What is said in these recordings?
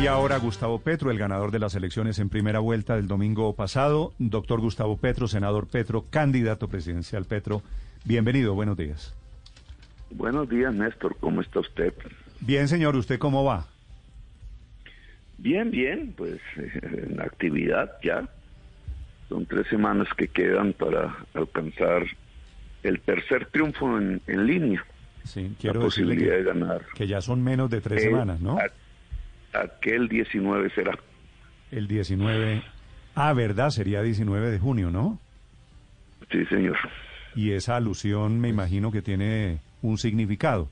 Y ahora Gustavo Petro, el ganador de las elecciones en primera vuelta del domingo pasado. Doctor Gustavo Petro, senador Petro, candidato presidencial Petro. Bienvenido, buenos días. Buenos días, Néstor. ¿Cómo está usted? Bien, señor. ¿Usted cómo va? Bien, bien. Pues en actividad ya. Son tres semanas que quedan para alcanzar el tercer triunfo en, en línea. Sí, quiero la posibilidad que, de ganar. Que ya son menos de tres Eh, semanas, ¿no? a- aquel 19 será. El 19. Ah, verdad, sería 19 de junio, ¿no? Sí, señor. Y esa alusión me imagino que tiene un significado.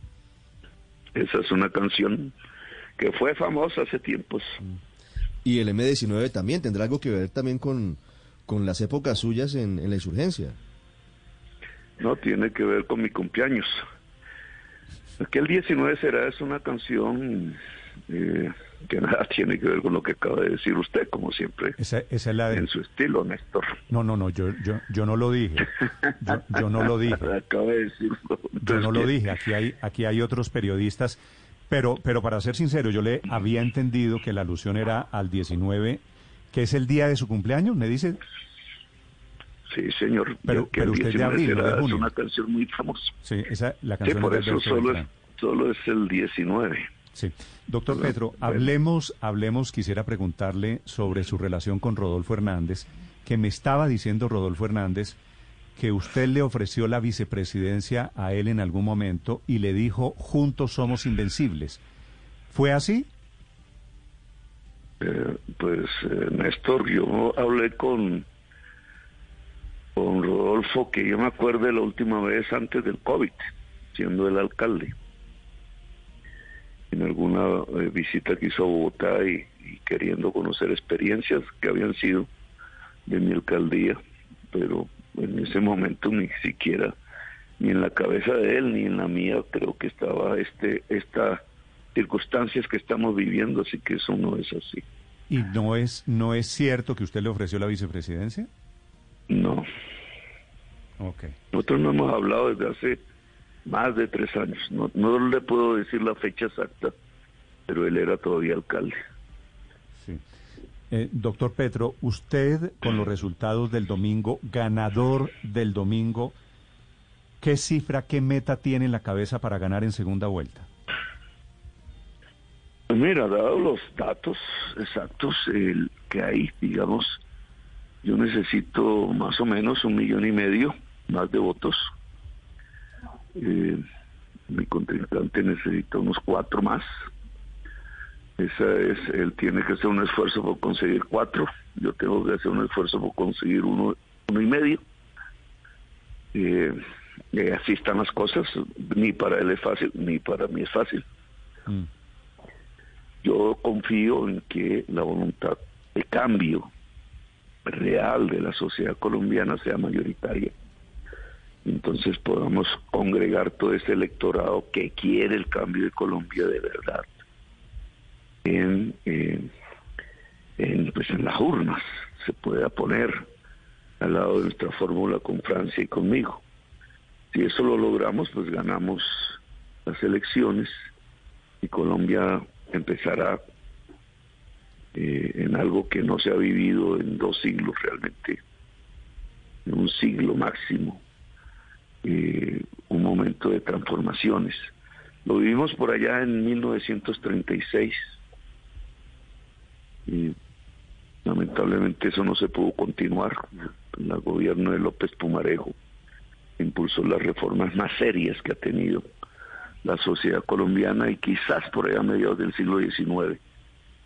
Esa es una canción que fue famosa hace tiempos. Y el M19 también tendrá algo que ver también con, con las épocas suyas en, en la insurgencia. No tiene que ver con mi cumpleaños. Aquel 19 será es una canción eh, que nada tiene que ver con lo que acaba de decir usted, como siempre, Esa, esa es la de... en su estilo, Néstor. No, no, no, yo, yo, yo no lo dije. Yo, yo no lo dije. Acaba de decirlo. Yo no lo dije, aquí hay, aquí hay otros periodistas, pero, pero para ser sincero, yo le había entendido que la alusión era al 19, que es el día de su cumpleaños, me dice. Sí, señor. Pero- pero usted de 19 abril, no de será, junio. Es una canción muy famosa. Sí, esa, la Sí, canción por eso solo es, solo es el 19. Sí. Doctor Bueno, Petro, hablemos, hablemos, quisiera preguntarle sobre su relación con Rodolfo Hernández, que me estaba diciendo Rodolfo Hernández que usted le ofreció la vicepresidencia a él en algún momento y le dijo, juntos somos invencibles. ¿Fue así? Eh, pues, eh, Néstor, yo hablé con, con Rodolfo, que yo me acuerdo la última vez antes del COVID, siendo el alcalde. En alguna eh, visita que hizo a Bogotá y, y queriendo conocer experiencias que habían sido de mi alcaldía, pero en ese momento ni siquiera, ni en la cabeza de él, ni en la mía, creo que estaba este, esta circunstancias que estamos viviendo, así que eso no es así. ¿Y no es, no es cierto que usted le ofreció la vicepresidencia? No, Ok. nosotros no hemos hablado desde hace más de tres años. No, no le puedo decir la fecha exacta, pero él era todavía alcalde. Sí. Eh, doctor Petro, usted con los resultados del domingo, ganador del domingo, ¿qué cifra, qué meta tiene en la cabeza para ganar en segunda vuelta? Pues mira, dado los datos exactos el que hay, digamos, yo necesito más o menos un millón y medio más de votos. Eh, mi contrincante necesita unos cuatro más. Esa es, él tiene que hacer un esfuerzo por conseguir cuatro. Yo tengo que hacer un esfuerzo por conseguir uno, uno y medio. Eh, eh, así están las cosas. Ni para él es fácil, ni para mí es fácil. Mm. Yo confío en que la voluntad de cambio real de la sociedad colombiana sea mayoritaria. Entonces podamos congregar todo ese electorado que quiere el cambio de Colombia de verdad en, en, en, pues en las urnas. Se pueda poner al lado de nuestra fórmula con Francia y conmigo. Si eso lo logramos, pues ganamos las elecciones y Colombia empezará eh, en algo que no se ha vivido en dos siglos realmente, en un siglo máximo, eh, un momento de transformaciones. Lo vivimos por allá en 1936 y lamentablemente eso no se pudo continuar. El gobierno de López Pumarejo impulsó las reformas más serias que ha tenido la sociedad colombiana y quizás por allá a mediados del siglo XIX,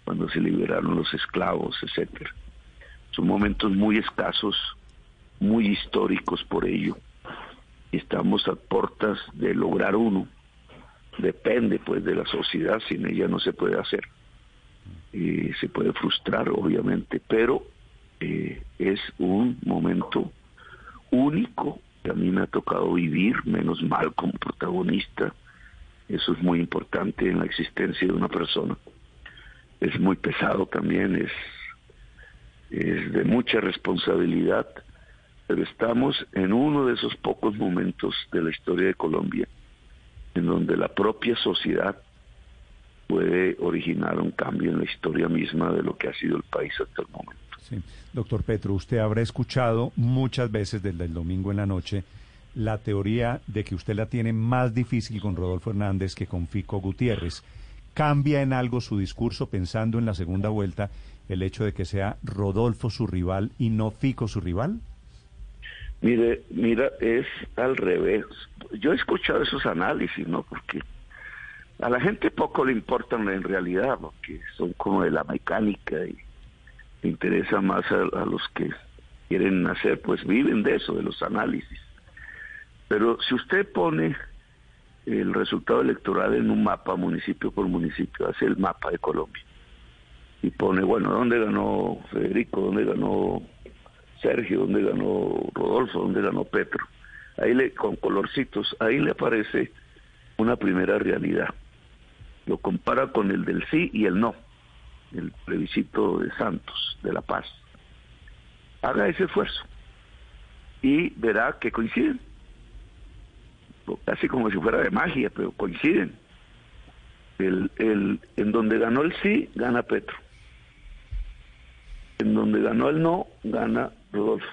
cuando se liberaron los esclavos, etcétera. Son momentos muy escasos, muy históricos por ello. Estamos a puertas de lograr uno depende pues de la sociedad, sin ella no se puede hacer. Y se puede frustrar, obviamente, pero eh, es un momento único que a mí me ha tocado vivir, menos mal como protagonista. Eso es muy importante en la existencia de una persona. Es muy pesado también, es, es de mucha responsabilidad, pero estamos en uno de esos pocos momentos de la historia de Colombia en donde la propia sociedad puede originar un cambio en la historia misma de lo que ha sido el país hasta el momento. Sí. Doctor Petro, usted habrá escuchado muchas veces desde el domingo en la noche la teoría de que usted la tiene más difícil con Rodolfo Hernández que con Fico Gutiérrez. ¿Cambia en algo su discurso pensando en la segunda vuelta el hecho de que sea Rodolfo su rival y no Fico su rival? Mire, mira, es al revés. Yo he escuchado esos análisis, ¿no? Porque a la gente poco le importan en realidad, porque son como de la mecánica y le interesa más a, a los que quieren hacer, pues viven de eso, de los análisis. Pero si usted pone el resultado electoral en un mapa, municipio por municipio, hace el mapa de Colombia y pone, bueno, ¿dónde ganó Federico? ¿Dónde ganó Sergio? ¿Dónde ganó Rodolfo? ¿Dónde ganó Petro? Ahí le, con colorcitos, ahí le aparece una primera realidad. Lo compara con el del sí y el no, el plebiscito de Santos, de La Paz. Haga ese esfuerzo y verá que coinciden casi como si fuera de magia, pero coinciden. El, el, en donde ganó el sí, gana Petro. En donde ganó el no, gana Rodolfo.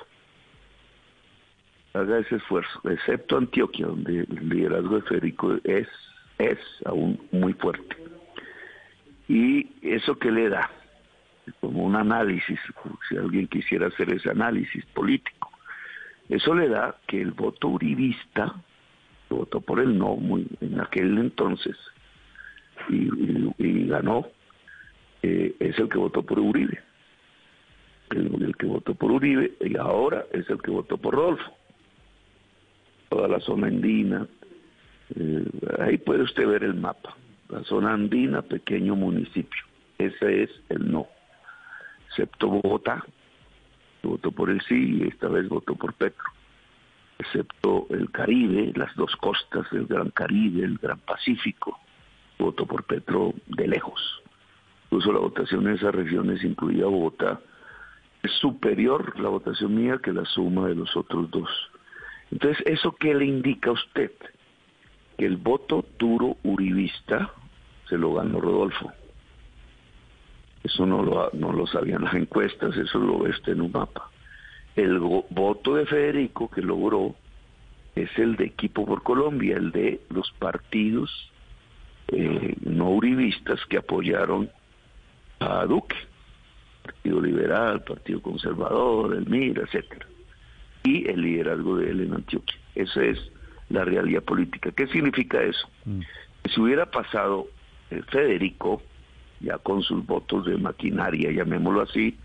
Haga ese esfuerzo, excepto Antioquia, donde el liderazgo de Federico es, es aún muy fuerte. ¿Y eso que le da? Como un análisis, si alguien quisiera hacer ese análisis político. Eso le da que el voto uribista, votó por el no muy en aquel entonces y ganó eh, es el que votó por Uribe el, el, que votó por Uribe y ahora es el que votó por Rodolfo toda la zona andina eh, ahí puede usted ver el mapa la zona andina pequeño municipio ese es el no excepto Bogotá votó por el sí y esta vez votó por Petro excepto el Caribe, las dos costas del Gran Caribe, el Gran Pacífico. Voto por Petro de lejos. Incluso la votación en esas regiones, incluida Bogotá, es superior la votación mía que la suma de los otros dos. Entonces, ¿eso qué le indica a usted? Que el voto duro uribista se lo ganó Rodolfo. Eso no lo, no lo sabían las encuestas, eso lo ve usted en un mapa el voto de Federico que logró es el de Equipo por Colombia, el de los partidos eh, no uribistas que apoyaron a Duque, Partido Liberal, Partido Conservador, el MIR, etcétera, y el liderazgo de él en Antioquia. Esa es la realidad política. ¿Qué significa eso? Mm. Si hubiera pasado eh, Federico, ya con sus votos de maquinaria, llamémoslo así,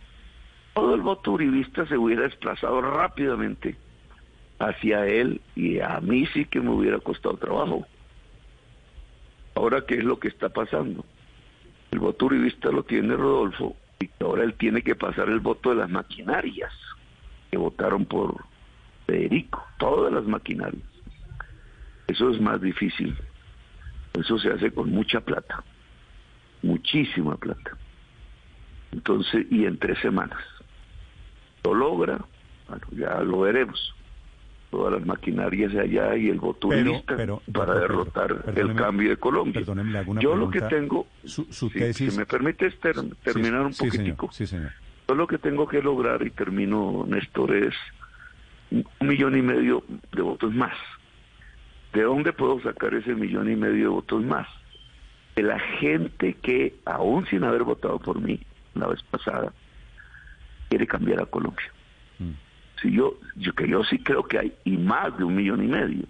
todo el voto uribista se hubiera desplazado rápidamente hacia él y a mí sí que me hubiera costado trabajo. Ahora, ¿qué es lo que está pasando? El voto uribista lo tiene Rodolfo ahora él tiene que pasar el voto de las maquinarias que votaron por Federico, todas las maquinarias. Eso es más difícil. Eso se hace con mucha plata, muchísima plata. Entonces, y en tres semanas lo logra, bueno, ya lo veremos. Todas las maquinarias de allá y el voto pero, para derrotar el cambio de Colombia. Yo lo que tengo, su, tesis... si me permites terminar un poquitico. Yo lo que tengo que lograr, y termino, Néstor, es un millón y medio de votos más. ¿De dónde puedo sacar ese millón y medio de votos más? De la gente que, aún sin haber votado por mí la vez pasada, quiere cambiar a Colombia. Si yo, yo que yo sí creo que hay y más de un millón y medio.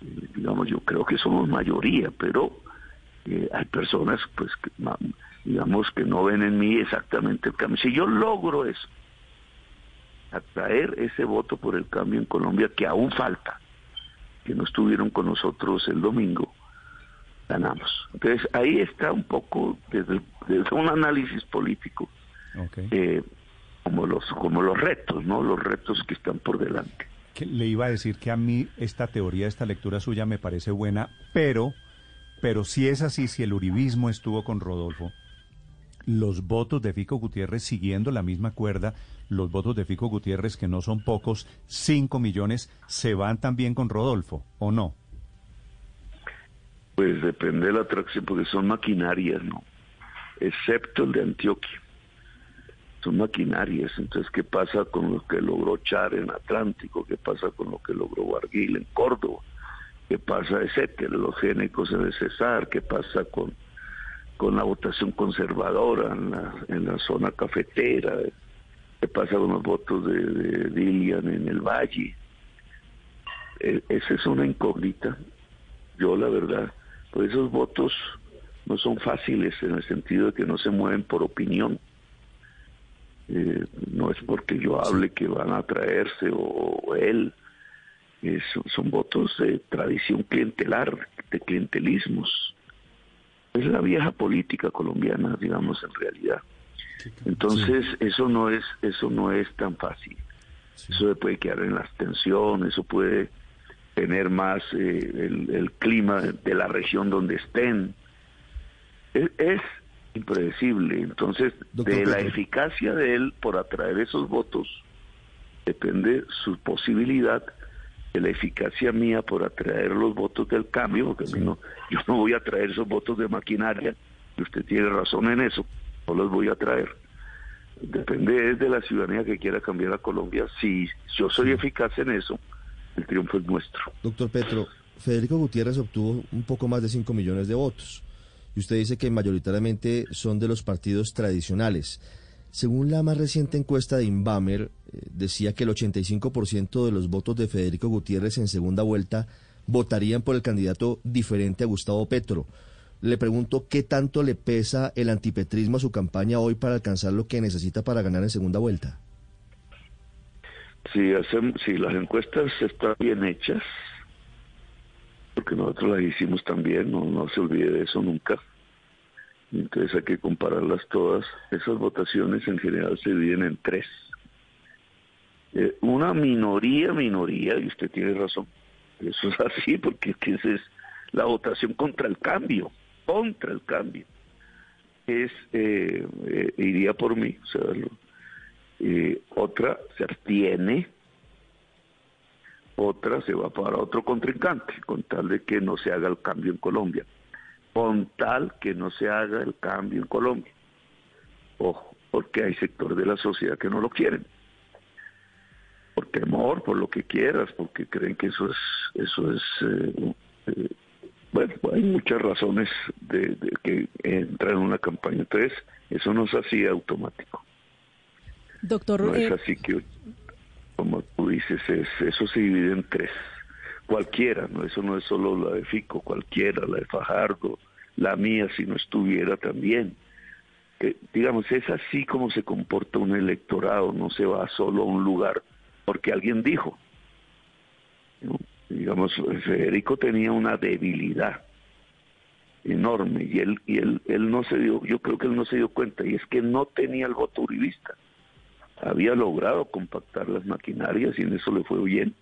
Eh, digamos, yo creo que somos mayoría, pero eh, hay personas, pues, que, digamos, que no ven en mí exactamente el cambio. Si yo logro eso, atraer ese voto por el cambio en Colombia, que aún falta, que no estuvieron con nosotros el domingo, ganamos. Entonces ahí está un poco desde, desde un análisis político Ok. eh, como los como los retos, ¿no? Los retos que están por delante. Que le iba a decir que a mí esta teoría, esta lectura suya me parece buena, pero, pero si es así, si el uribismo estuvo con Rodolfo, los votos de Fico Gutiérrez siguiendo la misma cuerda, los votos de Fico Gutiérrez, que no son pocos, 5 millones, ¿se van también con Rodolfo o no? Pues depende de la atracción, porque son maquinarias, ¿no? Excepto el de Antioquia. Son maquinarias. Entonces, ¿qué pasa con lo que logró Char en Atlántico? ¿Qué pasa con lo que logró Barguil en Córdoba? ¿Qué pasa, etcétera? Los génicos en el Cesar. ¿Qué pasa con, con la votación conservadora en la, en la zona cafetera? ¿Qué pasa con los votos de, de Dilian en el Valle? Eh, esa es una incógnita. Yo, la verdad, pues esos votos no son fáciles en el sentido de que no se mueven por opinión. Eh, no es porque yo hable que van a traerse o, o él. Es- son votos de tradición clientelar, de clientelismos. Es la vieja política colombiana, digamos, en realidad. Entonces, eso no es eso no es tan fácil. Eso se puede quedar en la abstención, eso puede tener más eh, el, el clima de la región donde estén. Es, es impredecible. Entonces, Doctor de la eficacia de él por atraer esos votos, depende su posibilidad de la eficacia mía por atraer los votos del cambio, porque mí no, yo no voy a traer esos votos de maquinaria, y usted tiene razón en eso, no los voy a traer. Depende de la ciudadanía que quiera cambiar a Colombia. Si yo soy eficaz en eso, el triunfo es nuestro. Doctor Petro, Federico Gutiérrez obtuvo un poco más de 5 millones de votos. Usted dice que mayoritariamente son de los partidos tradicionales. Según la más reciente encuesta de Inbamer, eh, decía que el 85% de los votos de Federico Gutiérrez en segunda vuelta votarían por el candidato diferente a Gustavo Petro. Le pregunto qué tanto le pesa el antipetrismo a su campaña hoy para alcanzar lo que necesita para ganar en segunda vuelta. Si las encuestas están bien hechas, porque nosotros las hicimos también, no, no se olvide de eso nunca. Entonces hay que compararlas todas. Esas votaciones en general se dividen en tres. Eh, una minoría, minoría, y usted tiene razón. Eso es así, porque es que esa es la votación contra el cambio, contra el cambio. Es, eh, eh, iría por mí, o sea, eh, otra se abstiene, otra se va para otro contrincante, con tal de que no se haga el cambio en Colombia, con tal que no se haga el cambio en Colombia. Ojo, porque hay sectores de la sociedad que no lo quieren, por temor, por lo que quieras, porque creen que eso es, eso es, eh, eh, bueno, hay muchas razones de, de que entran en una campaña, entonces eso no es así automático. Doctor, No es eh, así que, como tú dices, es, eso se divide en tres. Cualquiera, no eso no es solo la de Fico, cualquiera, la de Fajardo, la mía si no estuviera también. Digamos, es así como se comporta un electorado, no se va solo a un lugar porque alguien dijo. Digamos, Federico tenía una debilidad enorme y él y él él no se dio, yo creo que él no se dio cuenta y es que no tenía el voto uribista había logrado compactar las maquinarias y en eso le fue bien.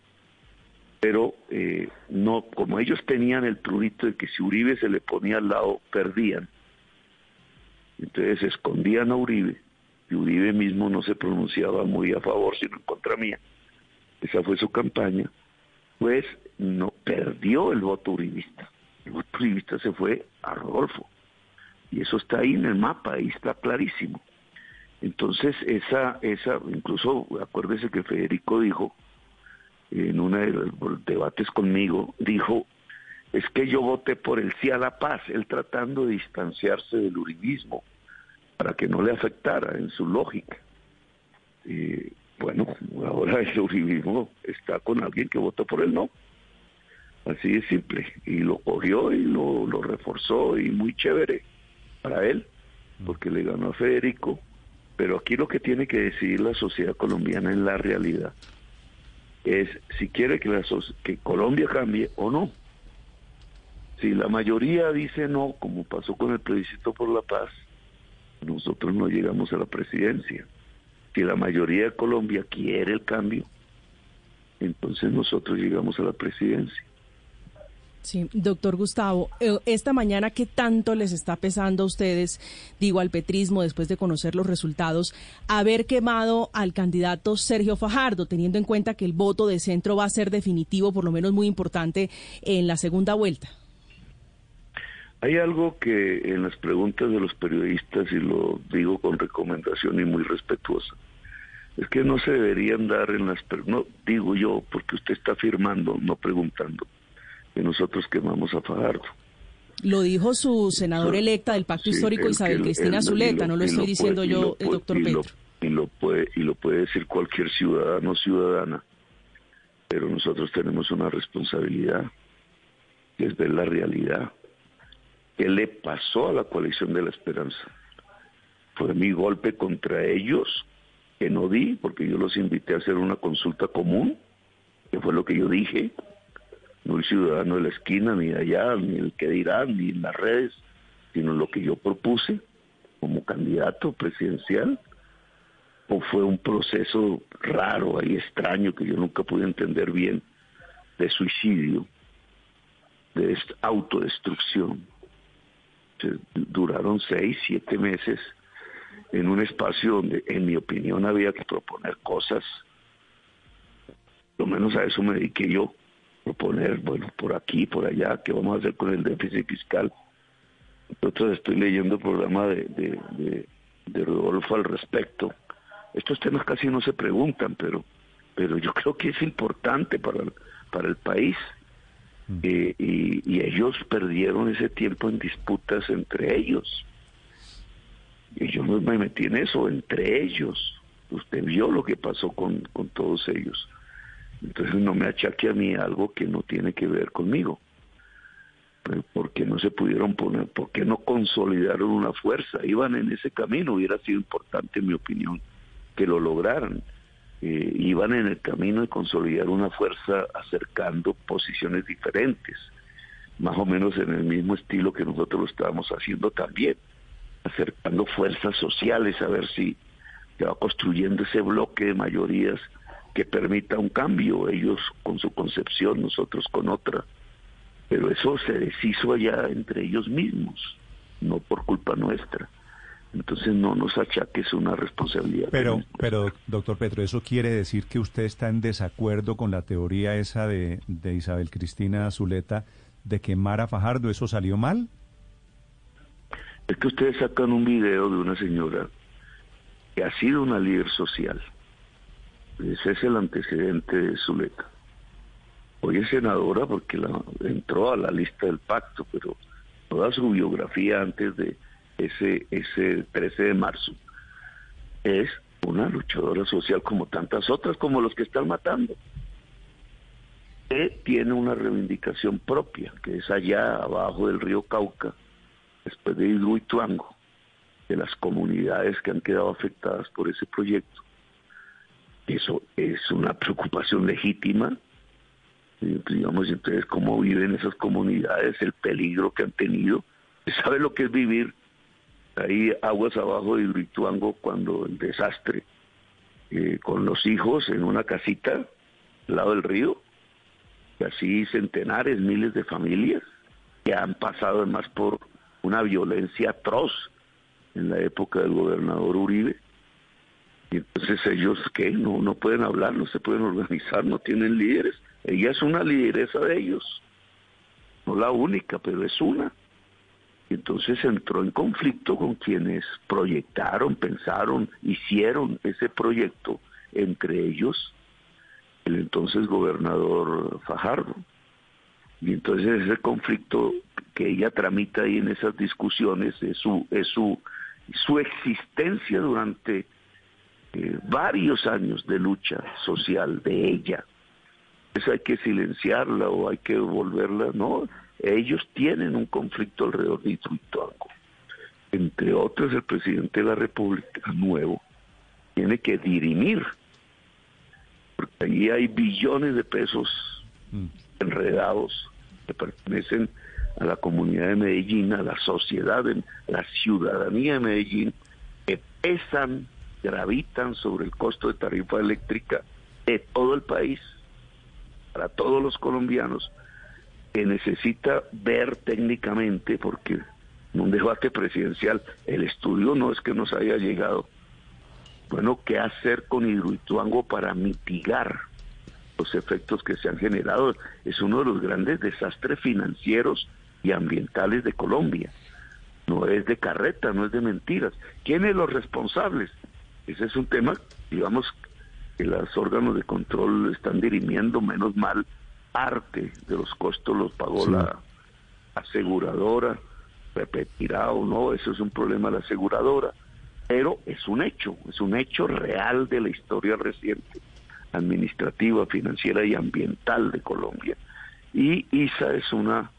Pero eh, no, como ellos tenían el prurito de que si Uribe se le ponía al lado, perdían. Entonces escondían a Uribe y Uribe mismo no se pronunciaba muy a favor, sino en contra mía. Esa fue su campaña. Pues no perdió el voto uribista. El voto uribista se fue a Rodolfo. Y eso está ahí en el mapa, ahí está clarísimo. Entonces, esa, esa, incluso acuérdese que Federico dijo, en uno de los debates conmigo, dijo, es que yo voté por el sí a la paz, él tratando de distanciarse del uribismo, para que no le afectara en su lógica. Bueno, ahora el uribismo está con alguien que votó por el no. Así de simple. Y lo cogió y lo, lo reforzó y muy chévere para él, porque le ganó a Federico. Pero aquí lo que tiene que decidir la sociedad colombiana en la realidad es si quiere que, que Colombia cambie o no. Si la mayoría dice no, como pasó con el plebiscito por la paz, nosotros no llegamos a la presidencia. Si la mayoría de Colombia quiere el cambio, entonces nosotros llegamos a la presidencia. Sí, doctor Gustavo, eh, esta mañana, ¿qué tanto les está pesando a ustedes, digo, al petrismo, después de conocer los resultados, haber quemado al candidato Sergio Fajardo, teniendo en cuenta que el voto de centro va a ser definitivo, por lo menos muy importante, en la segunda vuelta? Hay algo que en las preguntas de los periodistas, y lo digo con recomendación y muy respetuosa, es que no se deberían dar en las... No, digo yo, porque usted está afirmando, no preguntando que nosotros quemamos a Fajardo. Lo dijo su senadora electa del Pacto Sí, Histórico, el Isabel que- Cristina Zuleta, lo- no lo estoy diciendo yo, lo el doctor y Petro. y lo puede y lo puede decir cualquier ciudadano o ciudadana. Pero nosotros tenemos una responsabilidad que es ver la realidad. Qué le pasó a la coalición de la esperanza fue mi golpe contra ellos que no di porque yo los invité a hacer una consulta común que fue lo que yo dije no el ciudadano de la esquina ni de allá ni el que dirán ni en las redes sino lo que yo propuse como candidato presidencial o fue un proceso raro y extraño que yo nunca pude entender bien de suicidio, de est- autodestrucción. Duraron seis, siete meses en un espacio donde, en mi opinión, había que proponer cosas. Lo menos a eso me dediqué yo, proponer, bueno, por aquí, por allá, qué vamos a hacer con el déficit fiscal. Entonces estoy leyendo el programa de, de, de, de Rodolfo al respecto. Estos temas casi no se preguntan, pero, pero yo creo que es importante para, el- para el país. Eh, y, y ellos perdieron ese tiempo en disputas entre ellos. Y yo no me metí en eso, entre ellos. Usted vio lo que pasó con, con todos ellos. Entonces no me achaque a mí algo que no tiene que ver conmigo. Pero ¿Por qué no se pudieron poner? ¿Por qué no consolidaron una fuerza? Iban en ese camino, hubiera sido importante, en mi opinión, que lo lograran. Eh, iban en el camino de consolidar una fuerza acercando posiciones diferentes, más o menos en el mismo estilo que nosotros lo estábamos haciendo también, acercando fuerzas sociales a ver si se va construyendo ese bloque de mayorías que permita un cambio, ellos con su concepción, nosotros con otra. Pero eso se deshizo allá entre ellos mismos, no por culpa nuestra. Entonces no nos achaques una responsabilidad. Pero, que- pero, doctor Petro, ¿eso quiere decir que usted está en desacuerdo con la teoría esa de, de Isabel Cristina Zuleta de quemar a Fajardo? ¿Eso salió mal? Es que ustedes sacan un video de una señora que ha sido una líder social. Ese es el antecedente de Zuleta. Hoy es senadora porque entró a la lista del pacto, pero toda su biografía antes de ese, ese 13 de marzo es una luchadora social como tantas otras, como los que están matando. Que tiene una reivindicación propia, que es allá abajo del río Cauca, después de Hidroituango, de las comunidades que han quedado afectadas por ese proyecto. Eso es una preocupación legítima. Digamos, entonces, cómo viven esas comunidades, el peligro que han tenido. ¿Usted ¿Sabe lo que es vivir ahí aguas abajo de Hidroituango cuando el desastre, eh, con los hijos en una casita al lado del río? Y así centenares, miles de familias que han pasado además por una violencia atroz en la época del gobernador Uribe. Entonces ellos que no, no pueden hablar, no se pueden organizar, no tienen líderes. Ella es una lideresa de ellos, no la única, pero es una. Y entonces entró en conflicto con quienes proyectaron, pensaron, hicieron ese proyecto, entre ellos el entonces gobernador Fajardo. Y entonces ese conflicto que ella tramita ahí en esas discusiones es su, es su, su existencia durante eh, varios años de lucha social de ella. Eso hay que silenciarla o hay que volverla, no, ellos tienen un conflicto alrededor de Ituango. Entre otros, el presidente de la República nuevo tiene que dirimir, porque allí hay billones de pesos enredados que pertenecen a la comunidad de Medellín, a la sociedad, la ciudadanía de Medellín, que pesan, gravitan sobre el costo de tarifa eléctrica de todo el país, para todos los colombianos, que necesita ver técnicamente, porque en un debate presidencial el estudio no es que nos haya llegado, bueno, qué hacer con Hidroituango para mitigar los efectos que se han generado. Es uno de los grandes desastres financieros y ambientales de Colombia. No es de carreta, no es de mentiras. ¿Quiénes los responsables? Ese es un tema, digamos, que los órganos de control están dirimiendo, menos mal, parte de los costos los pagó la aseguradora, repetirá o no, eso es un problema de la aseguradora, pero es un hecho, es un hecho real de la historia reciente, administrativa, financiera y ambiental de Colombia. Y Isa es una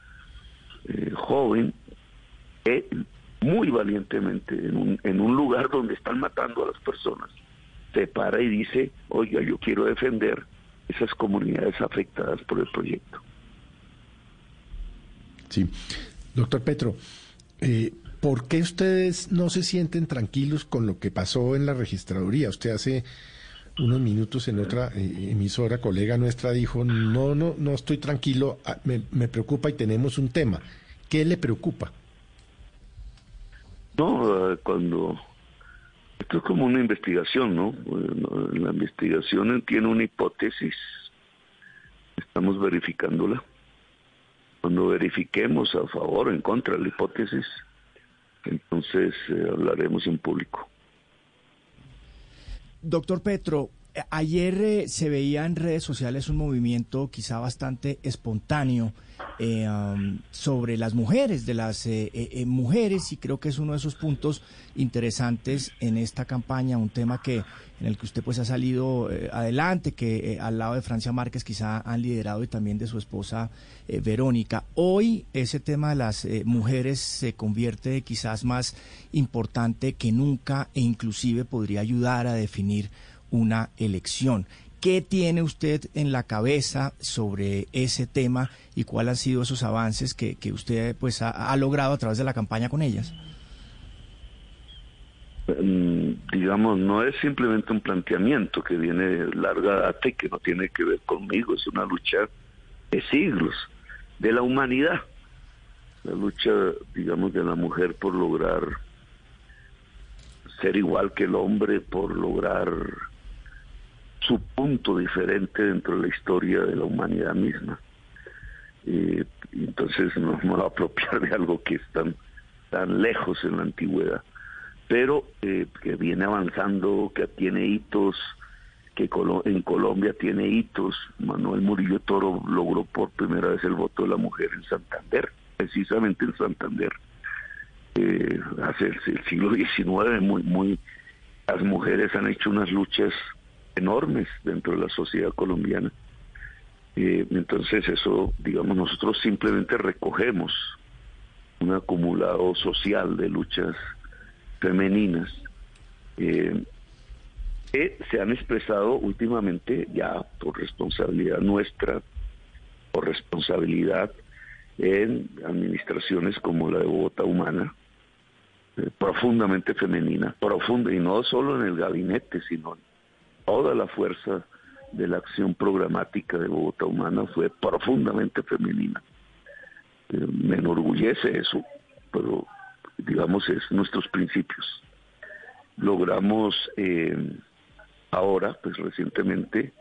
eh, joven que muy valientemente en un, en un lugar donde están matando a las personas, se para y dice, oiga, yo quiero defender esas comunidades afectadas por el proyecto. Sí. Doctor Petro, eh, ¿por qué ustedes no se sienten tranquilos con lo que pasó en la registraduría? Usted hace unos minutos en otra eh, emisora, colega nuestra, dijo, no, no, no estoy tranquilo, ah, me, me preocupa y tenemos un tema. ¿Qué le preocupa? No, cuando esto es como una investigación, ¿no? La investigación tiene una hipótesis, estamos verificándola. Cuando verifiquemos a favor o en contra de la hipótesis, entonces eh, hablaremos en público. Doctor Petro, ayer eh, se veía en redes sociales un movimiento quizá bastante espontáneo eh, sobre las mujeres, de las eh, mujeres, y creo que es uno de esos puntos interesantes en esta campaña, un tema que en el que usted pues ha salido adelante, que al lado de Francia Márquez quizá han liderado y también de su esposa Verónica. Hoy ese tema de las mujeres se convierte quizás más importante que nunca e inclusive podría ayudar a definir una elección. ¿Qué tiene usted en la cabeza sobre ese tema y cuáles han sido esos avances que, que usted pues ha, logrado a través de la campaña con ellas? Mm, digamos, no es simplemente un planteamiento que viene larga data y que no tiene que ver conmigo, es una lucha de siglos, de la humanidad, la lucha, digamos, de la mujer por lograr ser igual que el hombre, por lograr su punto diferente dentro de la historia de la humanidad misma. entonces no me va a apropiar de algo que es tan, tan lejos en la antigüedad, pero eh, que viene avanzando, que tiene hitos, que en Colombia tiene hitos. Manuel Murillo Toro logró por primera vez el voto de la mujer en Santander, precisamente en Santander. Eh, hace el, siglo XIX, muy, muy, las mujeres han hecho unas luchas enormes dentro de la sociedad colombiana. Eh, entonces eso, digamos, nosotros simplemente recogemos un acumulado social de luchas femeninas eh, que se han expresado últimamente ya por responsabilidad nuestra, por responsabilidad en administraciones como la de Bogotá Humana, eh, profundamente femenina, profunda, y no solo en el gabinete, sino en toda la fuerza de la acción programática de Bogotá Humana fue profundamente femenina. Eh, me enorgullece eso, pero digamos es nuestros principios. Logramos eh, ahora, pues recientemente,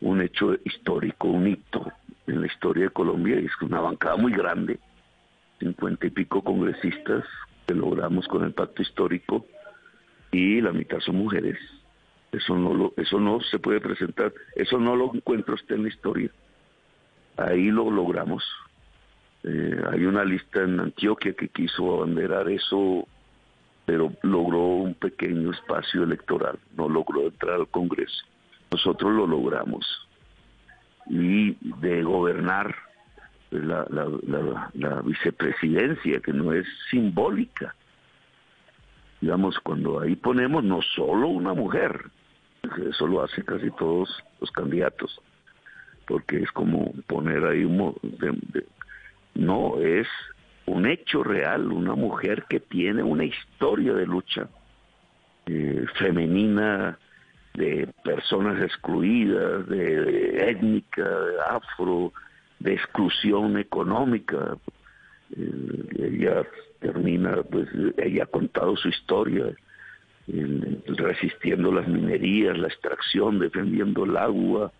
un hecho histórico, un hito en la historia de Colombia, y es una bancada muy grande, cincuenta y pico congresistas que logramos con el pacto histórico, y la mitad son mujeres eso no lo, eso no se puede presentar, eso no lo encuentra usted en la historia. Ahí lo logramos. Eh, hay una lista en Antioquia que quiso abanderar eso, pero logró un pequeño espacio electoral, no logró entrar al Congreso. Nosotros lo logramos. Y de gobernar pues, la vicepresidencia, que no es simbólica, digamos, cuando ahí ponemos no solo una mujer, eso lo hacen casi todos los candidatos, porque es como poner ahí un, no, es un hecho real, una mujer que tiene una historia de lucha eh, femenina, de personas excluidas, de, de étnica, de afro, de exclusión económica. Eh, ella termina, pues ella ha contado su historia, resistiendo las minerías, la extracción, defendiendo el agua,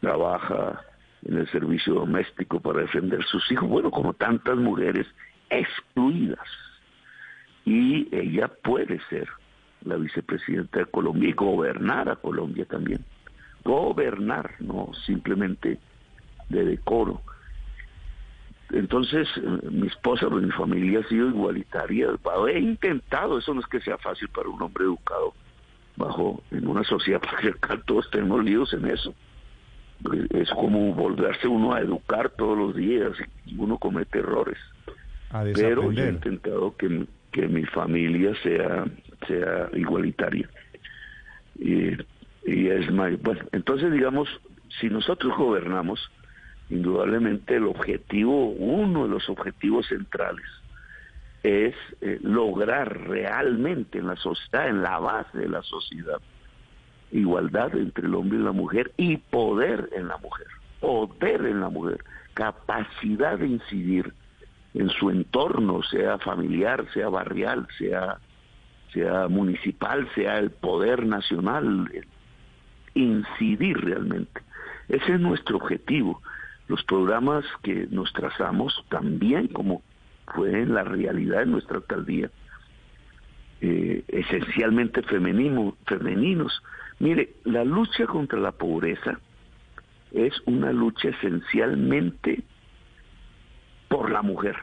trabaja en el servicio doméstico para defender sus hijos, bueno, como tantas mujeres excluidas. Y ella puede ser la vicepresidenta de Colombia y gobernar a Colombia también. Gobernar, no simplemente de decoro. Entonces, mi esposa, pues, mi familia ha sido igualitaria. He intentado, eso no es que sea fácil para un hombre educado bajo en una sociedad patriarcal, todos tenemos líos en eso. Es como volverse uno a educar todos los días y uno comete errores. A Pero yo he intentado que, que mi familia sea, sea igualitaria. Y, y es más, bueno, entonces digamos, si nosotros gobernamos, indudablemente el objetivo, uno de los objetivos centrales, es eh, lograr realmente en la sociedad, en la base de la sociedad, igualdad entre el hombre y la mujer y poder en la mujer, poder en la mujer, capacidad de incidir en su entorno, sea familiar, sea barrial, sea, sea municipal, sea el poder nacional, incidir realmente. Ese es nuestro objetivo. Los programas que nos trazamos también, como fue en la realidad en nuestra alcaldía, eh, esencialmente femenino, femeninos. Mire, la lucha contra la pobreza es una lucha esencialmente por la mujer.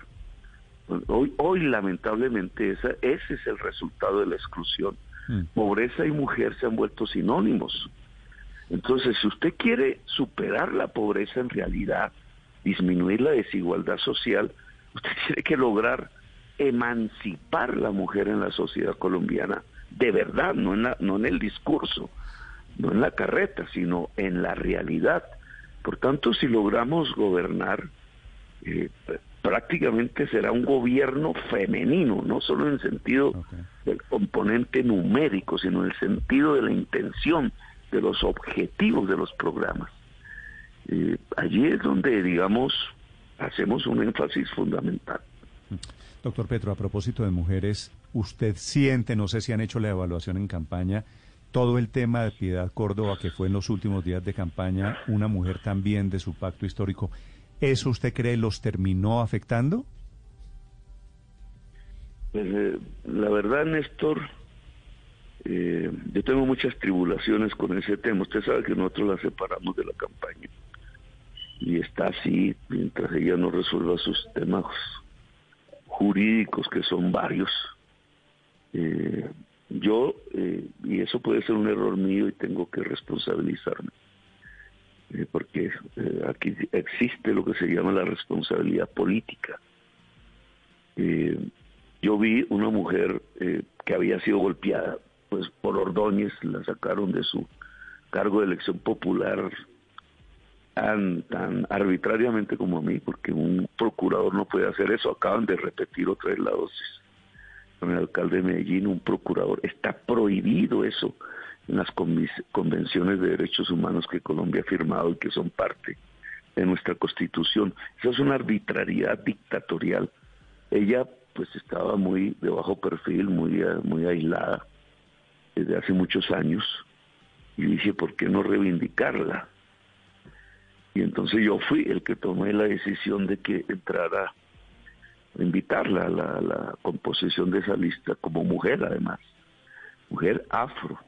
Hoy, hoy lamentablemente esa, ese es el resultado de la exclusión. Mm. Pobreza y mujer se han vuelto sinónimos. Entonces, si usted quiere superar la pobreza en realidad, disminuir la desigualdad social, usted tiene que lograr emancipar la mujer en la sociedad colombiana, de verdad, no en, la- no en el discurso, no en la carreta, sino en la realidad. Por tanto, si logramos gobernar, eh, prácticamente será un gobierno femenino, no solo en el sentido del componente numérico, sino en el sentido de la intención, de los objetivos de los programas. Eh, allí es donde, digamos, hacemos un énfasis fundamental. Doctor Petro, a propósito de mujeres, ¿usted siente, no sé si han hecho la evaluación en campaña, todo el tema de Piedad Córdoba, que fue en los últimos días de campaña, una mujer también de su pacto histórico, ¿eso usted cree los terminó afectando? Pues, eh, la verdad, Néstor, eh, yo tengo muchas tribulaciones con ese tema. Usted sabe que nosotros la separamos de la campaña. Y está así mientras ella no resuelva sus temas jurídicos, que son varios. Eh, yo, eh, y eso puede ser un error mío y tengo que responsabilizarme. Eh, porque eh, aquí existe lo que se llama la responsabilidad política. Yo vi una mujer que había sido golpeada pues por Ordóñez, la sacaron de su cargo de elección popular tan, tan arbitrariamente como a mí, porque un procurador no puede hacer eso. Acaban de repetir otra vez la dosis con el alcalde de Medellín, un procurador. Está prohibido eso en las convenciones de derechos humanos que Colombia ha firmado y que son parte de nuestra constitución. Esa es una arbitrariedad dictatorial. Ella pues estaba muy de bajo perfil, muy, muy aislada desde hace muchos años y dije, ¿por qué no reivindicarla? Y entonces yo fui el que tomé la decisión de que entrara, invitarla a la, la composición de esa lista como mujer además, mujer afro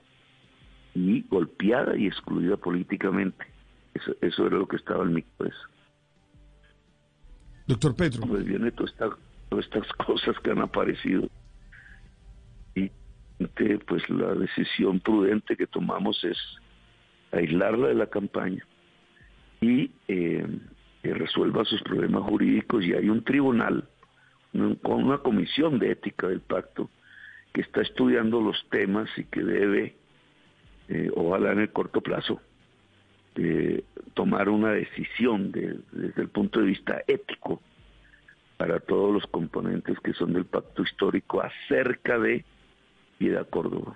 y golpeada y excluida políticamente. Eso, eso era lo que estaba en mi cabeza. Doctor Petro, Pues viene toda esta- todas estas cosas que han aparecido. Pues la decisión prudente que tomamos es aislarla de la campaña y eh, que resuelva sus problemas jurídicos. Y hay un tribunal un- con una comisión de ética del pacto que está estudiando los temas y que debe, eh, ojalá en el corto plazo, eh, tomar una decisión de- desde el punto de vista ético para todos los componentes que son del pacto histórico acerca de Piedad Córdoba.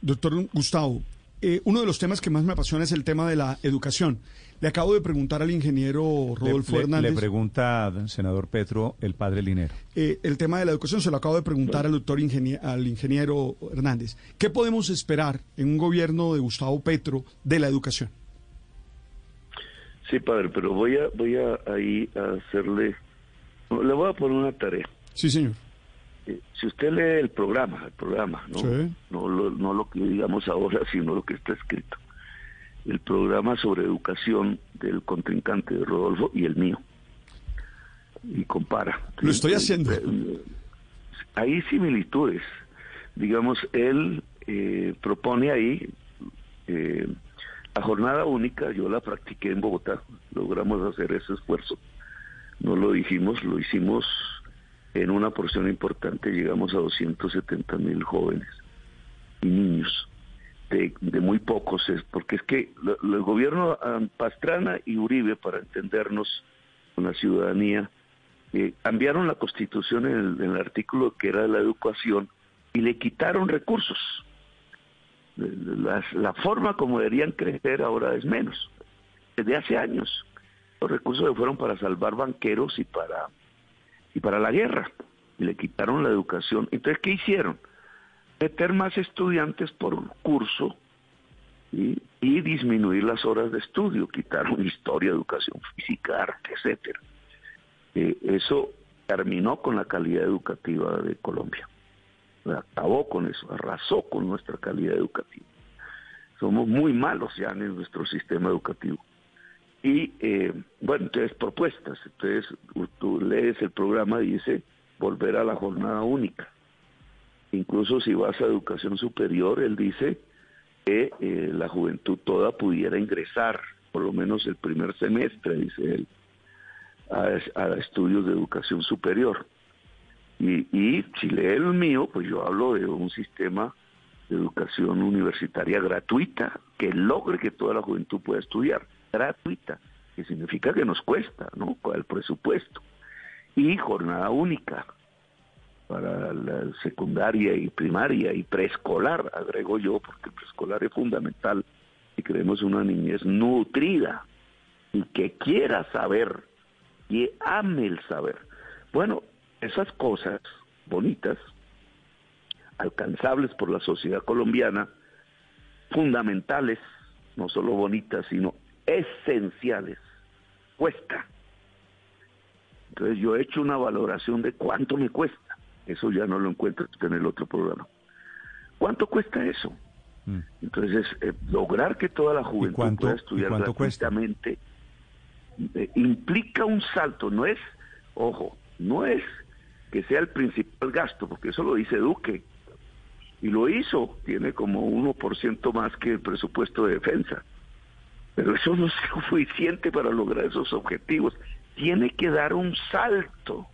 Doctor Gustavo, eh, uno de los temas que más me apasiona es el tema de la educación. Le acabo de preguntar al ingeniero Rodolfo le, le- Hernández. Le pregunta, senador Petro, el padre Linero. eh, el tema de la educación se lo acabo de preguntar al doctor ingenie- al ingeniero Hernández. ¿Qué podemos esperar en un gobierno de Gustavo Petro de la educación? Sí, padre, pero voy a voy a ahí a hacerle le voy a poner una tarea. Sí, señor. Eh, Si usted lee el programa, el programa, no, Sí. no, lo, no lo que digamos ahora, sino lo que está escrito. El programa sobre educación del contrincante de Rodolfo y el mío. Y compara. Lo estoy haciendo. Eh, Hay similitudes. Digamos, él eh, propone ahí eh, la jornada única, yo la practiqué en Bogotá, logramos hacer ese esfuerzo. No lo dijimos, lo hicimos en una porción importante, llegamos a 270 mil jóvenes y niños, de, de muy pocos, es porque es que el gobierno ah, Pastrana y Uribe, para entendernos con la ciudadanía, eh, cambiaron la constitución en el, artículo que era de la educación y le quitaron recursos. Las- la forma como deberían crecer ahora es menos. Desde hace años los recursos se fueron para salvar banqueros y para y para la guerra y le quitaron la educación. Entonces, ¿qué hicieron? Meter más estudiantes por curso y, disminuir las horas de estudio. Quitaron historia, educación física, arte, etcétera. Eh, eso terminó con la calidad educativa de Colombia. Acabó con eso, arrasó con nuestra calidad educativa. Somos muy malos ya en nuestro sistema educativo. Y eh, bueno, entonces propuestas. Entonces tú lees el programa dice volver a la jornada única. Incluso si vas a educación superior, él dice que eh, la juventud toda pudiera ingresar, por lo menos el primer semestre, dice él, a, a estudios de educación superior. Y, y si lee el mío, pues yo hablo de un sistema de educación universitaria gratuita que logre que toda la juventud pueda estudiar, gratuita, que significa que nos cuesta, ¿no? El presupuesto. Y jornada única para la secundaria y primaria y preescolar, agrego yo, porque el preescolar es fundamental si queremos una niñez nutrida y que quiera saber y ame el saber. Bueno, esas cosas bonitas, alcanzables por la sociedad colombiana, fundamentales, no solo bonitas, sino esenciales, cuesta. Entonces yo he hecho una valoración de cuánto me cuesta. Eso ya no lo encuentro en el otro programa. ¿Cuánto cuesta eso? Mm. Entonces, eh, lograr que toda la juventud cuánto- pueda estudiar gratuitamente eh, implica un salto, no es, ojo, no es que sea el principal gasto, porque eso lo dice Duque, y lo hizo, tiene como 1% más que el presupuesto de defensa, pero eso no es suficiente para lograr esos objetivos, tiene que dar un salto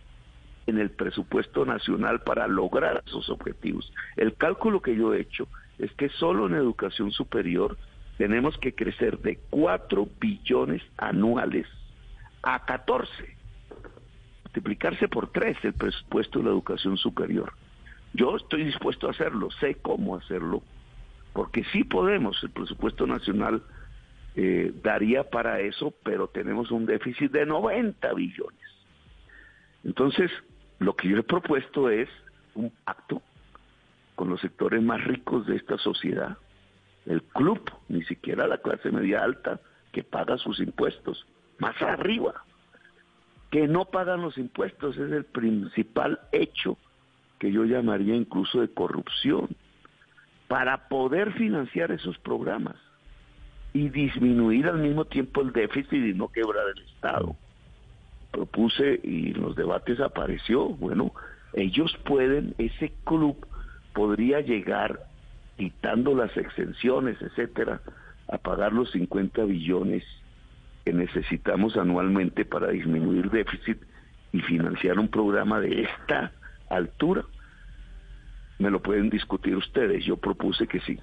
en el presupuesto nacional para lograr esos objetivos. El cálculo que yo he hecho es que solo en educación superior tenemos que crecer de 4 billones anuales a 14. Multiplicarse por 3 el presupuesto de la educación superior. Yo estoy dispuesto a hacerlo, sé cómo hacerlo, porque sí podemos, el presupuesto nacional eh, daría para eso, pero tenemos un déficit de 90 billones. Entonces, lo que yo he propuesto es un pacto con los sectores más ricos de esta sociedad, el club, ni siquiera la clase media alta que paga sus impuestos, más arriba, que no pagan los impuestos, es el principal hecho que yo llamaría incluso de corrupción, para poder financiar esos programas y disminuir al mismo tiempo el déficit y no quebrar el Estado. Propuse y en los debates apareció, bueno, ellos pueden, ese club podría llegar, quitando las exenciones, etcétera, a pagar los 50 billones que necesitamos anualmente para disminuir déficit y financiar un programa de esta altura. Me lo pueden discutir ustedes, yo propuse que sí.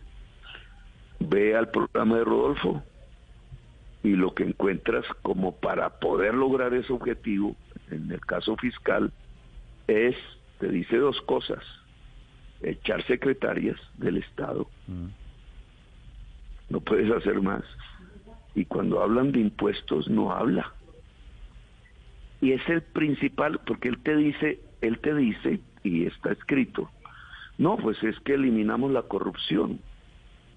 Ve al programa de Rodolfo y lo que encuentras como para poder lograr ese objetivo, en el caso fiscal, es, te dice dos cosas, echar secretarias del Estado, no puedes hacer más, y cuando hablan de impuestos no habla. Y es el principal, porque él te dice, él te dice, y está escrito, no, pues es que eliminamos la corrupción,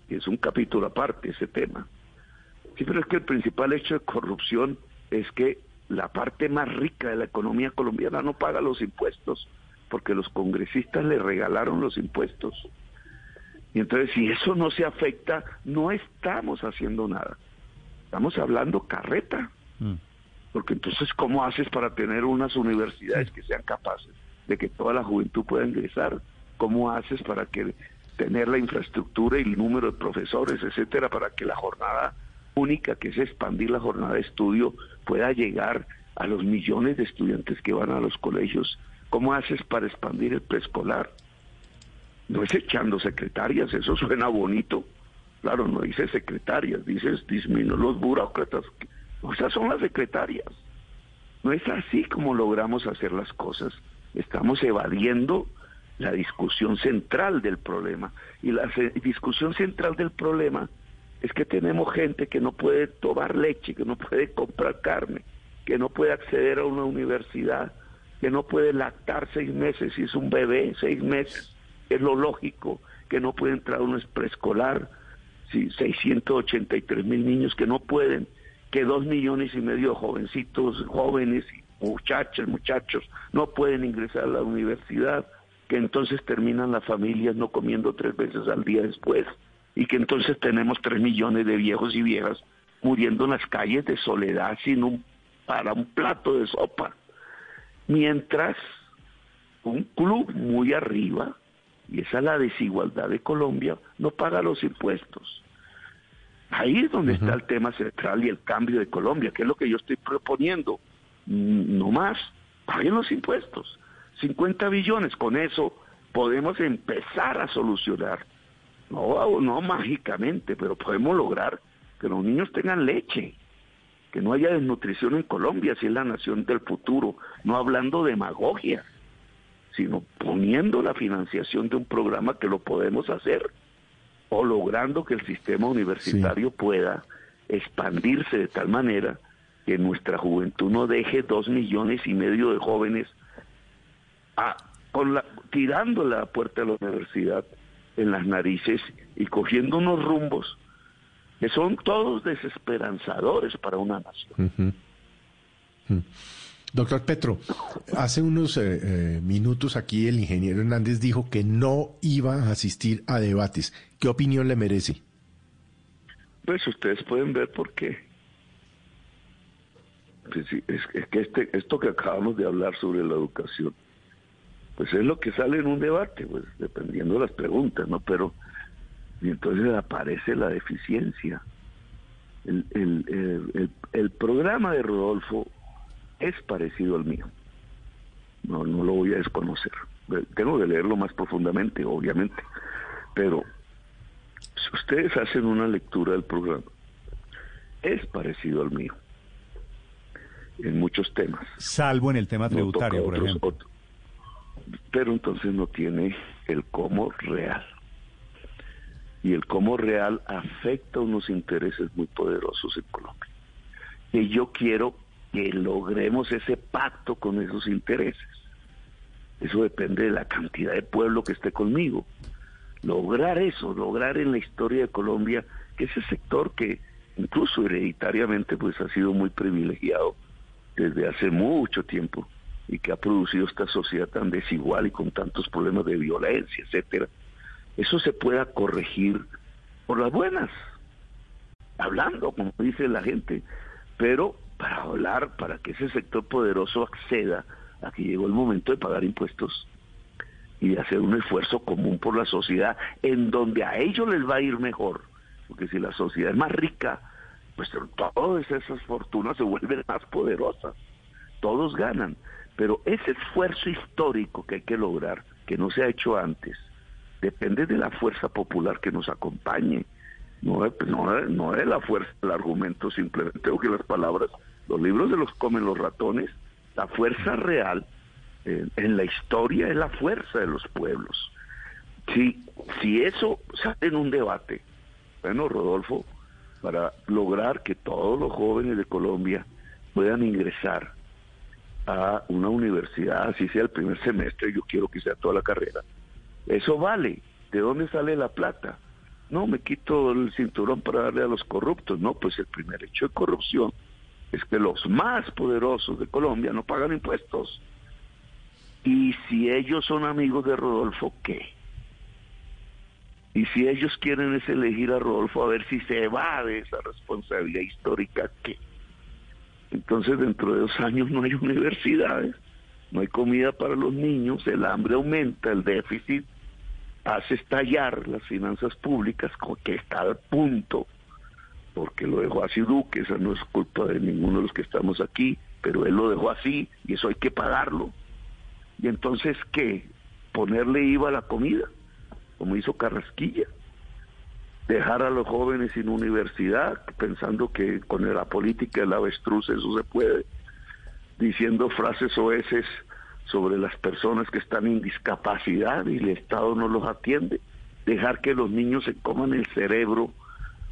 y es un capítulo aparte ese tema. Sí, pero es que el principal hecho de corrupción es que la parte más rica de la economía colombiana no paga los impuestos, porque los congresistas le regalaron los impuestos. Y entonces si eso no se afecta, no estamos haciendo nada. Estamos hablando carreta. Porque entonces, ¿cómo haces para tener unas universidades que sean capaces de que toda la juventud pueda ingresar? ¿Cómo haces para que tener la infraestructura y el número de profesores, etcétera, para que la jornada única, que es expandir la jornada de estudio, pueda llegar a los millones de estudiantes que van a los colegios? ¿Cómo haces para expandir el preescolar? No es echando secretarias, eso suena bonito. Claro, no dice secretarias, dices disminuir los burócratas. O esas son las secretarias. No es así como logramos hacer las cosas. Estamos evadiendo la discusión central del problema. Y la discusión central del problema es que tenemos gente que no puede tomar leche, que no puede comprar carne, que no puede acceder a una universidad, que no puede lactar seis meses si es un bebé, seis meses, es lo lógico, que no puede entrar a un preescolar, si 683 mil niños que no pueden, que dos millones y medio de jovencitos, jóvenes, muchachos, muchachos, no pueden ingresar a la universidad, que entonces terminan las familias no comiendo tres veces al día después, y que entonces tenemos tres millones de viejos y viejas muriendo en las calles de soledad sin un, para un plato de sopa. Mientras un club muy arriba, y esa es la desigualdad de Colombia, no paga los impuestos. Ahí es donde está el tema central y el cambio de Colombia, que es lo que yo estoy proponiendo. No más, paguen los impuestos. 50 billones, con eso podemos empezar a solucionar. No, no mágicamente, pero podemos lograr que los niños tengan leche, que no haya desnutrición en Colombia, si es la nación del futuro, no hablando de demagogia, sino poniendo la financiación de un programa que lo podemos hacer, o logrando que el sistema universitario pueda expandirse de tal manera que nuestra juventud no deje dos millones y medio de jóvenes a, con la, tirando la puerta de la universidad en las narices y cogiendo unos rumbos que son todos desesperanzadores para una nación. Doctor Petro, hace unos eh, eh, minutos aquí el ingeniero Hernández dijo que no iba a asistir a debates. ¿Qué opinión le merece? Pues ustedes pueden ver por qué. Pues es, que este, esto que acabamos de hablar sobre la educación, pues es lo que sale en un debate, pues dependiendo de las preguntas, ¿no? Pero y entonces aparece la deficiencia. El, el, el, programa de Rodolfo es parecido al mío. No, no lo voy a desconocer. Tengo que leerlo más profundamente, obviamente. Pero si ustedes hacen una lectura del programa, es parecido al mío. En muchos temas. Salvo en el tema tributario, por ejemplo. Pero entonces no tiene el cómo real y el cómo real afecta unos intereses muy poderosos en Colombia. Y yo quiero que logremos ese pacto con esos intereses. Eso depende de la cantidad de pueblo que esté conmigo. Lograr eso, lograr en la historia de Colombia que ese sector que incluso hereditariamente pues ha sido muy privilegiado desde hace mucho tiempo y que ha producido esta sociedad tan desigual y con tantos problemas de violencia, etcétera, eso se pueda corregir por las buenas, hablando, como dice la gente, pero para hablar, para que ese sector poderoso acceda a que llegó el momento de pagar impuestos y de hacer un esfuerzo común por la sociedad en donde a ellos les va a ir mejor, porque si la sociedad es más rica, pues todas esas fortunas se vuelven más poderosas, todos ganan, pero ese esfuerzo histórico que hay que lograr, que no se ha hecho antes, depende de la fuerza popular que nos acompañe. No es, la fuerza del argumento simplemente, o que las palabras, los libros de los comen los ratones, la fuerza real eh, en la historia es la fuerza de los pueblos. Si, si eso sale en un debate, bueno, Rodolfo, para lograr que todos los jóvenes de Colombia puedan ingresar a una universidad, así sea el primer semestre, yo quiero que sea toda la carrera, eso vale. ¿De dónde sale la plata? No, me quito el cinturón para darle a los corruptos. No, pues el primer hecho de corrupción es que los más poderosos de Colombia no pagan impuestos. Y si ellos son amigos de Rodolfo, ¿qué? Y si ellos quieren es elegir a Rodolfo a ver si se va de esa responsabilidad histórica, ¿qué? Entonces dentro de dos años no hay universidades, no hay comida para los niños, el hambre aumenta, el déficit hace estallar las finanzas públicas que está al punto, porque lo dejó así Duque, esa no es culpa de ninguno de los que estamos aquí, pero él lo dejó así y eso hay que pagarlo. Y entonces, ¿qué? Ponerle IVA a la comida, como hizo Carrasquilla. Dejar a los jóvenes sin universidad, pensando que con la política del avestruz eso se puede. Diciendo frases oeces sobre las personas que están en discapacidad y el Estado no los atiende. Dejar que los niños se coman el cerebro,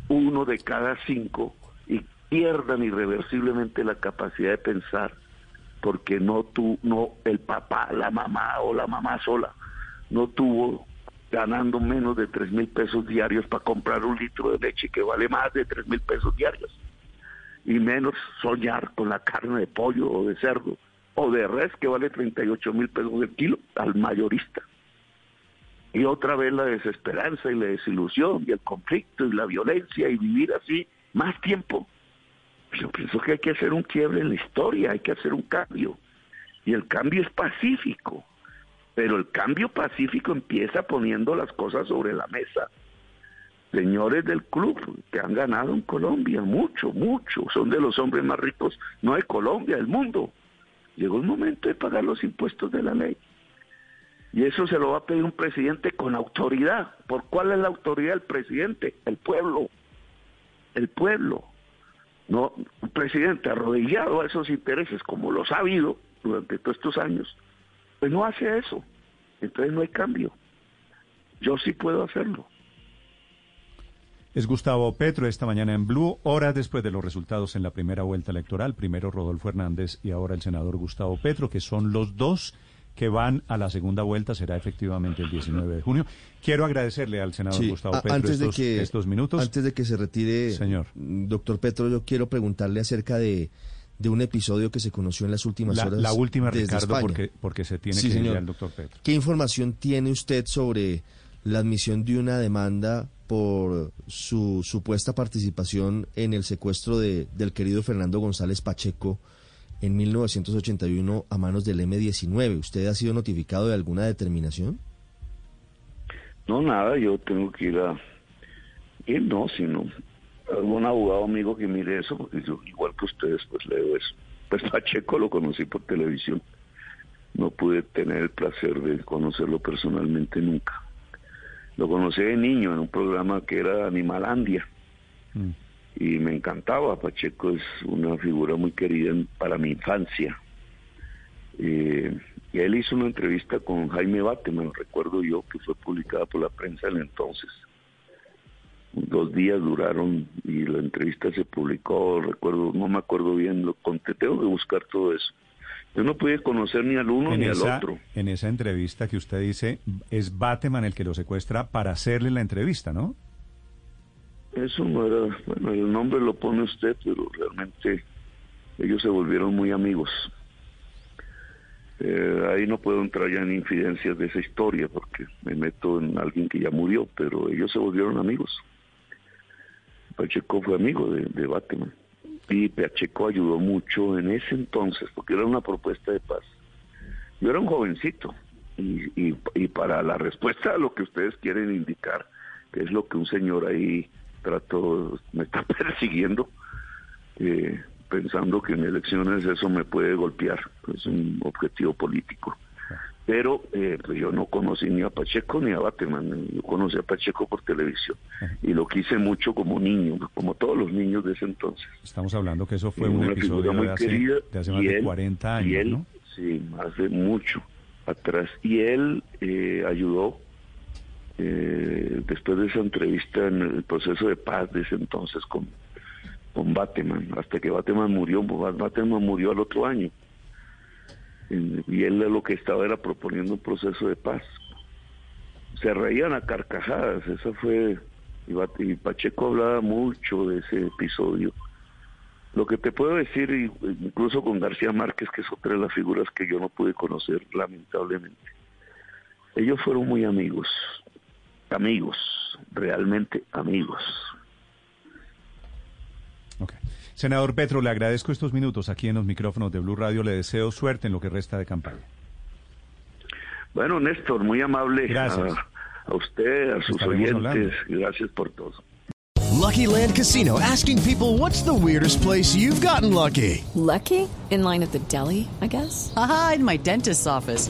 uno de cada cinco, y pierdan irreversiblemente la capacidad de pensar porque no tú, no el papá, la mamá o la mamá sola no tuvo ganando menos de tres mil pesos diarios para comprar un litro de leche que vale más de tres mil pesos diarios y menos soñar con la carne de pollo o de cerdo o de res que vale 38 mil pesos el kilo al mayorista. Y otra vez la desesperanza y la desilusión y el conflicto y la violencia y vivir así más tiempo. Yo pienso que hay que hacer un quiebre en la historia, hay que hacer un cambio. Y el cambio es pacífico, pero el cambio pacífico empieza poniendo las cosas sobre la mesa. Señores del club que han ganado en Colombia, mucho, mucho, son de los hombres más ricos, no de Colombia, del mundo. Llegó el momento de pagar los impuestos de la ley. Y eso se lo va a pedir un presidente con autoridad. ¿Por cuál es la autoridad del presidente? El pueblo. El pueblo no un presidente arrodillado a esos intereses como los ha habido durante todos estos años, pues no hace eso. Entonces no hay cambio. Yo sí puedo hacerlo. Es Gustavo Petro esta mañana en Blue, horas después de los resultados en la primera vuelta electoral. Primero Rodolfo Hernández y ahora el senador Gustavo Petro, que son los dos que van a la segunda vuelta. Será efectivamente el 19 de junio. Quiero agradecerle al senador Gustavo Petro antes estos, de que, estos minutos. Antes de que se retire, Señor. doctor Petro, yo quiero preguntarle acerca de, de un episodio que se conoció en las últimas La, horas. la última, desde Ricardo, España. porque, porque se tiene Sí, que ir señor. ya el doctor Petro. ¿Qué información tiene usted sobre la admisión de una demanda por su supuesta participación en el secuestro de, del querido Fernando González Pacheco en 1981 a manos del M-19? ¿Usted ha sido notificado de alguna determinación? No, nada, yo tengo que ir a... Ir no, sino algún abogado amigo que mire eso, porque yo, igual que ustedes, pues leo eso. Pues Pacheco lo conocí por televisión. No pude tener el placer de conocerlo personalmente nunca. Lo conocí de niño en un programa que era Animalandia. Mm. Y me encantaba. Pacheco es una figura muy querida para mi infancia. Eh, y él hizo una entrevista con Jaime Bateman, recuerdo yo, que fue publicada por la prensa en el entonces. Dos días duraron y la entrevista se publicó, recuerdo, no me acuerdo bien, lo conté, tengo que buscar todo eso. Yo no pude conocer ni al uno En ni al otro. en esa entrevista que usted dice, es Bateman el que lo secuestra para hacerle la entrevista, ¿no? Eso no era, bueno, el nombre lo pone usted, pero realmente ellos se volvieron muy amigos. Eh, ahí no puedo entrar ya en infidencias de esa historia porque me meto en alguien que ya murió, pero ellos se volvieron amigos. Pacheco fue amigo de, Bateman y Pacheco ayudó mucho en ese entonces porque era una propuesta de paz. Yo era un jovencito y para la respuesta a lo que ustedes quieren indicar, que es lo que un señor ahí trató, me está persiguiendo, eh, pensando que en elecciones eso me puede golpear, es un objetivo político. Pero eh, pues yo no conocí ni a Pacheco ni a Bateman, yo conocí a Pacheco por televisión y lo quise mucho como niño, como todos los niños de ese entonces. Estamos hablando que eso fue Y un episodio muy de hace, querida, de hace más y de él- 40 y años, él, ¿no? Sí, hace mucho atrás. Y él eh, ayudó eh, después de esa entrevista en el proceso de paz de ese entonces con, con Bateman, hasta que Bateman murió, Bateman murió al otro año. Y él lo que estaba era proponiendo un proceso de paz. Se reían a carcajadas, esa fue... Y Pacheco hablaba mucho de ese episodio. Lo que te puedo decir, incluso con García Márquez, que es otra de las figuras que yo no pude conocer, lamentablemente, ellos fueron muy amigos, amigos, realmente amigos. Senador Petro, le agradezco estos minutos aquí en los micrófonos de Blue Radio. Le deseo suerte en lo que resta de campaña. Bueno, Néstor, muy amable Gracias. a, a usted, a sus Estaremos oyentes, gracias por todo. Lucky Land Casino asking people what's the weirdest place you've gotten lucky? Lucky? In line at the deli, I guess? Aha, in my dentist's office.